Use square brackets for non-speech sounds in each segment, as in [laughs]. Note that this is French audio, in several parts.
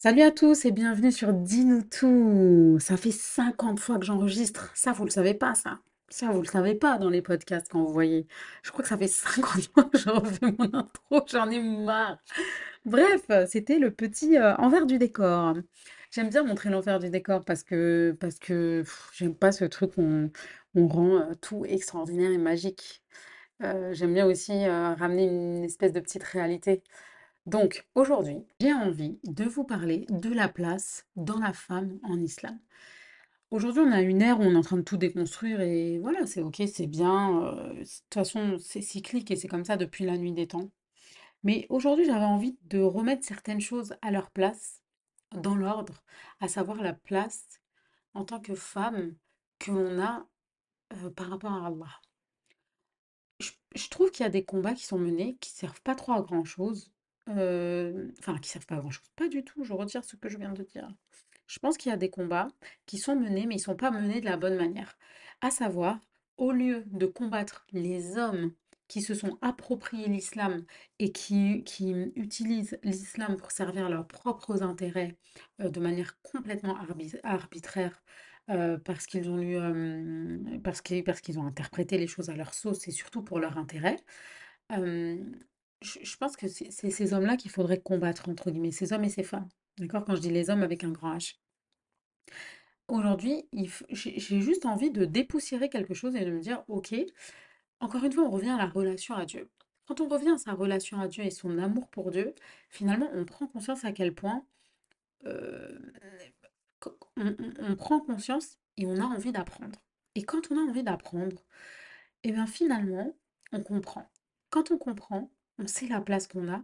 Salut à tous et bienvenue sur Dis-nous tout. Ça fait 50 fois que j'enregistre. Ça, vous le savez pas, ça. Ça, vous le savez pas dans les podcasts quand vous voyez. Je crois que ça fait 50 fois que je refais mon intro. J'en ai marre. Bref, c'était le petit euh, envers du décor. J'aime bien montrer l'envers du décor parce que, parce que j'aime pas ce truc où on, rend euh, tout extraordinaire et magique. Euh, j'aime bien aussi ramener une espèce de petite réalité. Donc, aujourd'hui, j'ai envie de vous parler de la place dans la femme en islam. Aujourd'hui, on a une ère où on est en train de tout déconstruire et voilà, c'est ok, c'est bien. euh, de toute façon, c'est cyclique et c'est comme ça depuis la nuit des temps. Mais aujourd'hui, j'avais envie de remettre certaines choses à leur place, dans l'ordre, à savoir la place en tant que femme que l'on a euh, par rapport à Allah. Je, je trouve qu'il y a des combats qui sont menés qui servent pas trop à grand-chose. Enfin, qui servent pas grand-chose. Pas du tout, je retire ce que je viens de dire. Je pense qu'il y a des combats qui sont menés, mais ils sont pas menés de la bonne manière. À savoir, au lieu de combattre les hommes qui se sont appropriés l'islam et qui, utilisent l'islam pour servir leurs propres intérêts de manière complètement arbi- arbitraire, parce qu'ils ont parce qu'ils, ont interprété les choses à leur sauce et surtout pour leur intérêt. Je, pense que c'est ces hommes-là qu'il faudrait combattre, entre guillemets, ces hommes et ces femmes. D'accord? Quand je dis les hommes avec un grand H. Aujourd'hui, j'ai juste envie de dépoussiérer quelque chose et de me dire, ok, encore une fois, on revient à la relation à Dieu. Quand on revient à sa relation à Dieu et son amour pour Dieu, finalement, on prend conscience à quel point euh, on, on- prend conscience et on a envie d'apprendre. Et quand on a envie d'apprendre, et bien finalement, on comprend. Quand on comprend, on sait la place qu'on a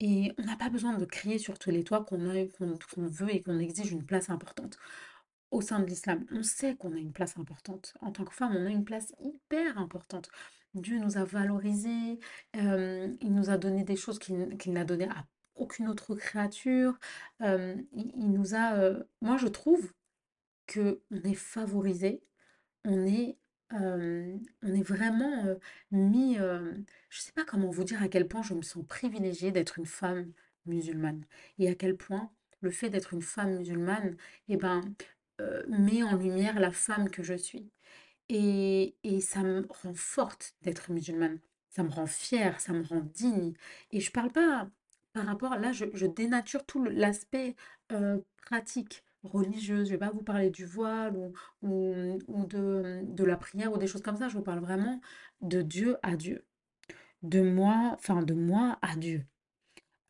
et on n'a pas besoin de crier sur tous les toits qu'on qu'on qu'on veut et qu'on exige une place importante. Au sein de l'islam, on sait qu'on a une place importante. En tant que femme, on a une place hyper importante. Dieu nous a valorisés, il nous a donné des choses qu'il n'a donné à aucune autre créature. il, nous a, moi je trouve que on est favorisé, on est, on est vraiment mis, euh, je sais pas comment vous dire à quel point je me sens privilégiée d'être une femme musulmane et à quel point le fait d'être une femme musulmane, eh ben, met en lumière la femme que je suis. Et, et ça me rend forte d'être musulmane. Ça me rend fière, ça me rend digne. Et je parle pas par rapport, là, je, dénature tout l'aspect pratique, religieuse. Je vais pas vous parler du voile ou, ou, ou de, de la prière ou des choses comme ça. Je vous parle vraiment de Dieu à Dieu. De moi, enfin de moi à Dieu.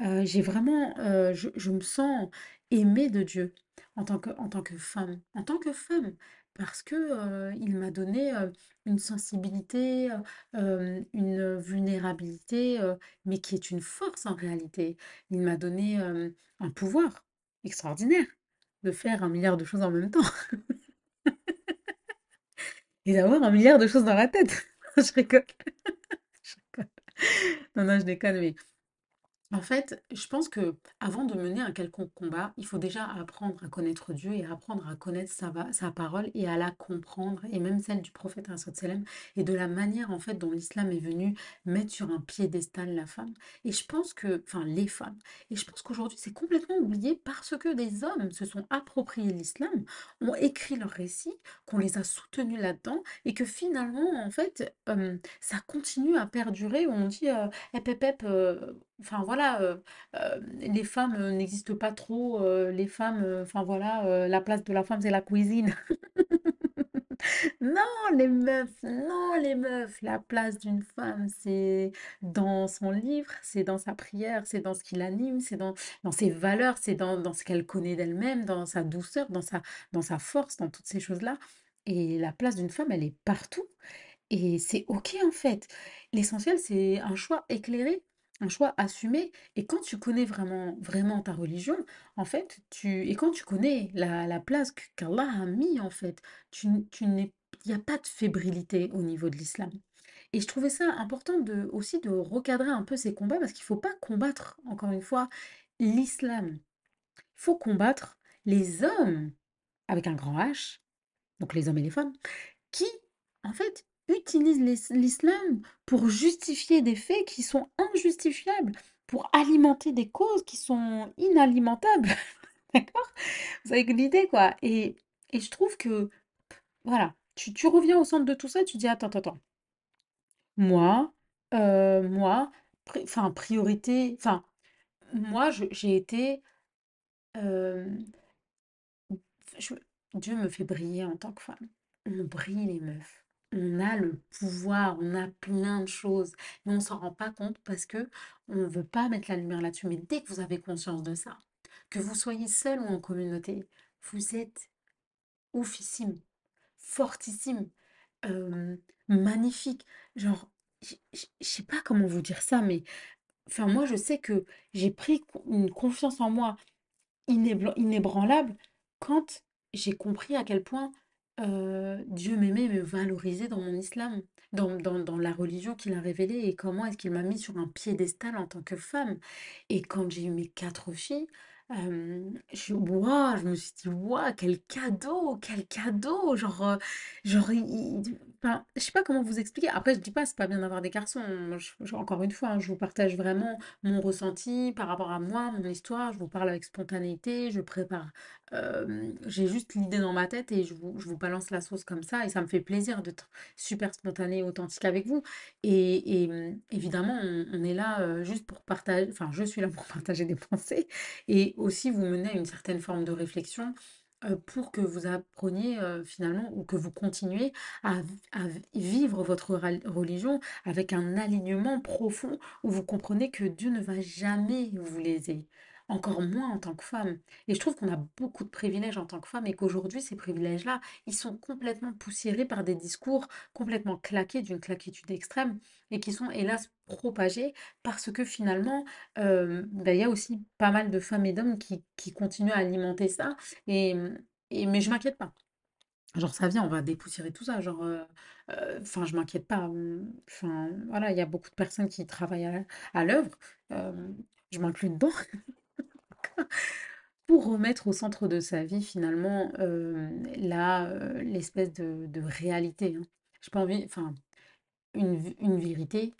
Heu, j'ai vraiment, heu, je me sens aimée de Dieu en tant que en tant que femme en tant que femme parce que, heu, il m'a donné, une sensibilité, une vulnérabilité, mais qui est une force en réalité. Il m'a donné, un pouvoir extraordinaire de faire un milliard de choses en même temps [laughs] et d'avoir un milliard de choses dans la tête. [laughs] Je rigole, [laughs] je rigole. Non, non, je déconne, mais En fait, je pense que avant de mener un quelconque combat, il faut déjà apprendre à connaître Dieu et apprendre à connaître sa, parole et à la comprendre, et même celle du prophète sallam et de la manière en fait dont l'islam est venu mettre sur un piédestal la femme. Et je pense que, enfin les femmes, et je pense qu'aujourd'hui c'est complètement oublié parce que des hommes se sont appropriés l'islam, ont écrit leurs récits, qu'on les a soutenus là-dedans, et que finalement en fait ça continue à perdurer. On dit euh, Hep, hep, hep, euh, Enfin voilà, heu heu, les femmes, heu, n'existent pas trop, les femmes, enfin voilà, la place de la femme, c'est la cuisine. [laughs] Non les meufs, non les meufs, la place d'une femme, c'est dans son livre, c'est dans sa prière, c'est dans ce qui l'anime, c'est dans dans ses valeurs, c'est dans dans ce qu'elle connaît d'elle-même, dans sa douceur, dans sa dans sa force, dans toutes ces choses-là et la place d'une femme, elle est partout et c'est OK en fait. L'essentiel, c'est un choix éclairé, un choix assumé. Et quand tu connais vraiment, vraiment ta religion, en fait, tu, et quand tu connais la, la place que- qu'Allah a mis, en fait, tu, tu n'es, il n'y a pas de fébrilité au niveau de l'islam. Et je trouvais ça important de, aussi de recadrer un peu ces combats parce qu'il faut pas combattre, encore une fois, l'islam. Il faut combattre les hommes avec un grand H, donc les hommes et les femmes qui, en fait, utilisent l'is- l'islam pour justifier des faits qui sont injustifiables, pour alimenter des causes qui sont inalimentables. [laughs] D'accord? Vous avez l'idée, quoi. Et, et je trouve que, voilà, tu, tu reviens au centre de tout ça, tu dis, attends, attends, attends. Moi, euh, moi, enfin, priorité, enfin, moi, j'ai été, euh, Dieu me fait briller en tant que femme. On brille les meufs. On a le pouvoir, on a plein de choses, mais on s'en rend pas compte parce que on ne veut pas mettre la lumière là-dessus. Mais dès que vous avez conscience de ça, que vous soyez seul ou en communauté, vous êtes oufissime, fortissime, magnifique. Genre, je sais pas comment vous dire ça, mais enfin moi je sais que j'ai pris une confiance en moi inébranlable quand j'ai compris à quel point euh, Dieu m'aimait me valorisait dans mon islam, dans, dans, dans la religion qu'il a révélée et comment est-ce qu'il m'a mis sur un piédestal en tant que femme. Et quand j'ai eu mes quatre filles, euh, je, ouah, je me suis dit, waouh, quel cadeau, quel cadeau, genre, euh, genre, enfin, je sais pas comment vous expliquer. Après, je dis pas, c'est pas bien d'avoir des garçons. Encore une fois, hein, je vous partage vraiment mon ressenti par rapport à moi, mon histoire. Je vous parle avec spontanéité, je prépare. euh, j'ai juste l'idée dans ma tête et je vous, balance la sauce comme ça et ça me fait plaisir d'être super spontané et authentique avec vous. Et, évidemment, on, on est là euh, juste pour partager, enfin, je suis là pour [laughs] partager des pensées et aussi vous mener à une certaine forme de réflexion. Euh, pour que vous appreniez euh, finalement ou que vous continuez à, à vivre votre religion avec un alignement profond où vous comprenez que Dieu ne va jamais vous léser, encore moins en tant que femme. Et je trouve qu'on a beaucoup de privilèges en tant que femme et qu'aujourd'hui, ces privilèges-là, ils sont complètement poussiérés par des discours complètement claqués, d'une claquitude extrême, et qui sont hélas propagés parce que finalement, euh, ben, il y a aussi pas mal de femmes et d'hommes qui, qui continuent à alimenter ça. Et, et, mais je m'inquiète pas. Genre, ça vient, on va dépoussiérer tout ça. Genre, euh, euh, enfin, je m'inquiète pas. on- Enfin, voilà, il y a beaucoup de personnes qui travaillent à, à l'œuvre. euh, je m'inclus dedans. [laughs] Pour remettre au centre de sa vie, finalement, euh, là, euh, l'espèce de, réalité. Hein. J'ai pas envie, enfin, une, une vérité,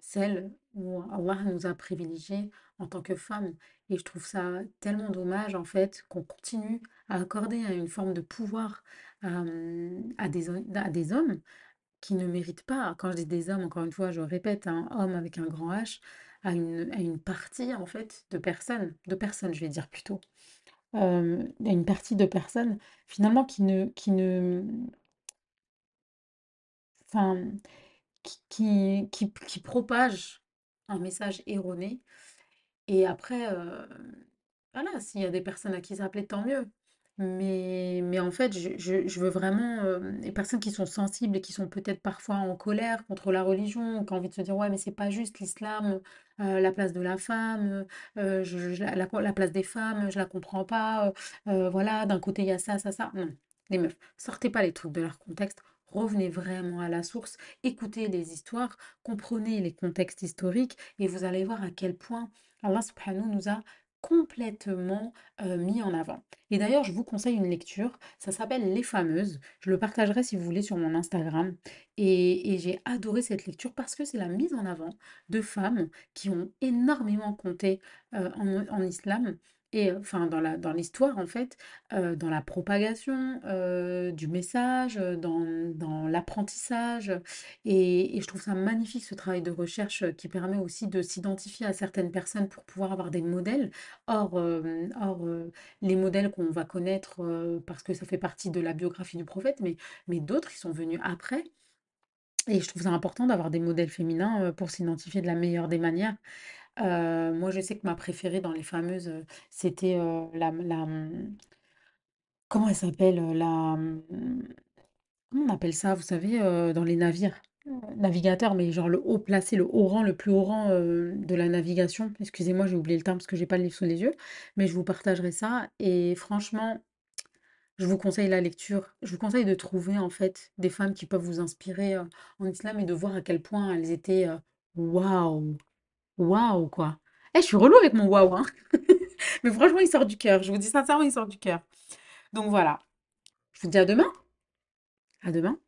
celle où Allah nous a privilégiés en tant que femmes. Et je trouve ça tellement dommage, en fait, qu'on continue à accorder une forme de pouvoir à, des, à des hommes qui ne méritent pas. Quand je dis des hommes, encore une fois, je répète, un homme avec un grand H, à une, à une partie, en fait, de personnes, de personnes, je vais dire plutôt euh, a une partie de personnes finalement qui ne, qui ne, enfin, qui, qui, qui, qui propagent un message erroné. Et après, euh, voilà, s'il y a des personnes à qui ça plaît, tant mieux. Mais, mais en fait, je, je, veux vraiment euh, les personnes qui sont sensibles et qui sont peut-être parfois en colère contre la religion, qui ont envie de se dire, ouais, mais c'est pas juste l'islam, euh, la place de la femme, euh, la, la- la place des femmes, je la comprends pas, voilà, d'un côté il y a ça, ça, ça. Non, les meufs, sortez pas les trucs de leur contexte, revenez vraiment à la source, écoutez les histoires, comprenez les contextes historiques et vous allez voir à quel point Allah subhanahu nous a complètement mis en avant. Et d'ailleurs, je vous conseille une lecture, ça s'appelle Les Fameuses. Je le partagerai si vous voulez sur mon Instagram. Et, j'ai adoré cette lecture parce que c'est la mise en avant de femmes qui ont énormément compté en islam. Et enfin, dans la, dans l'histoire, en fait, dans la propagation du message, dans, dans l'apprentissage. Et, je trouve ça magnifique, ce travail de recherche qui permet aussi de s'identifier à certaines personnes pour pouvoir avoir des modèles. Or, or les modèles qu'on va connaître parce que ça fait partie de la biographie du prophète, mais, mais d'autres qui sont venus après. Et je trouve ça important d'avoir des modèles féminins pour s'identifier de la meilleure des manières. Euh, moi, je sais que ma préférée dans les fameuses, euh, c'était euh, la, Comment elle s'appelle? La... Comment on appelle ça, vous savez, dans les navires? Euh, Navigateur, mais genre le haut placé, le haut rang, le plus haut rang de la navigation. Excusez-moi, j'ai oublié le terme parce que j'ai pas le livre sous les yeux, mais je vous partagerai ça. Et franchement, je vous conseille la lecture. Je vous conseille de trouver en fait des femmes qui peuvent vous inspirer en islam et de voir à quel point elles étaient euh, waouh, waouh quoi. Eh, je suis relou avec mon waouh, hein. [laughs] Mais franchement, il sort du cœur. Je vous dis sincèrement, il sort du cœur. Donc voilà. Je vous dis à demain. À demain.